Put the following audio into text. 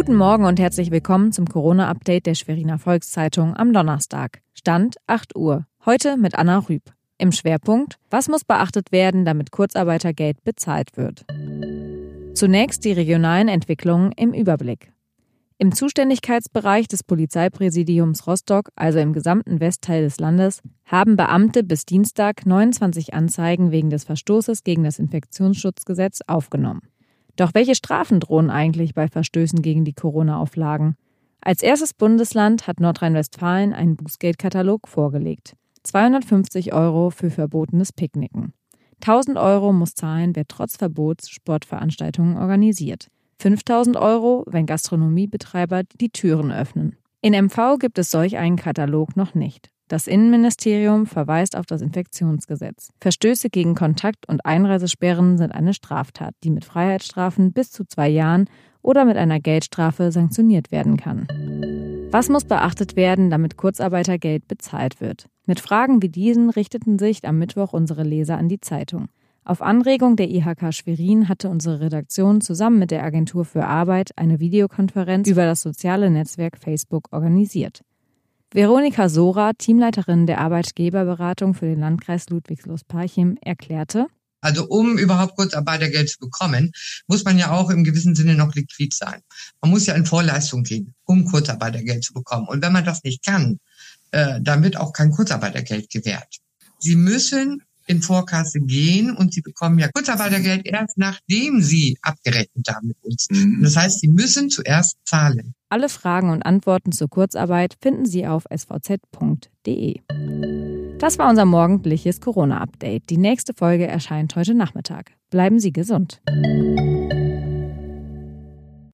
Guten Morgen und herzlich willkommen zum Corona-Update der Schweriner Volkszeitung am Donnerstag. Stand 8 Uhr. Heute mit Anna Rüb. Im Schwerpunkt, was muss beachtet werden, damit Kurzarbeitergeld bezahlt wird? Zunächst die regionalen Entwicklungen im Überblick. Im Zuständigkeitsbereich des Polizeipräsidiums Rostock, also im gesamten Westteil des Landes, haben Beamte bis Dienstag 29 Anzeigen wegen des Verstoßes gegen das Infektionsschutzgesetz aufgenommen. Doch welche Strafen drohen eigentlich bei Verstößen gegen die Corona-Auflagen? Als erstes Bundesland hat Nordrhein-Westfalen einen Bußgeldkatalog vorgelegt. 250 Euro für verbotenes Picknicken. 1000 Euro muss zahlen, wer trotz Verbots Sportveranstaltungen organisiert. 5000 Euro, wenn Gastronomiebetreiber die Türen öffnen. In MV gibt es solch einen Katalog noch nicht. Das Innenministerium verweist auf das Infektionsgesetz. Verstöße gegen Kontakt- und Einreisesperren sind eine Straftat, die mit Freiheitsstrafen bis zu zwei Jahren oder mit einer Geldstrafe sanktioniert werden kann. Was muss beachtet werden, damit Kurzarbeitergeld bezahlt wird? Mit Fragen wie diesen richteten sich am Mittwoch unsere Leser an die Zeitung. Auf Anregung der IHK Schwerin hatte unsere Redaktion zusammen mit der Agentur für Arbeit eine Videokonferenz über das soziale Netzwerk Facebook organisiert. Veronika Sora, Teamleiterin der Arbeitgeberberatung für den Landkreis Ludwigslust-Parchim, erklärte, also um überhaupt Kurzarbeitergeld zu bekommen, muss man ja auch im gewissen Sinne noch liquid sein. Man muss ja in Vorleistung gehen, um Kurzarbeitergeld zu bekommen. Und wenn man das nicht kann, äh, dann wird auch kein Kurzarbeitergeld gewährt. Sie müssen in Vorkasse gehen und sie bekommen ja Kurzarbeitergeld erst nachdem sie abgerechnet haben mit uns. Mhm. Das heißt, sie müssen zuerst zahlen. Alle Fragen und Antworten zur Kurzarbeit finden Sie auf svz.de. Das war unser morgendliches Corona-Update. Die nächste Folge erscheint heute Nachmittag. Bleiben Sie gesund.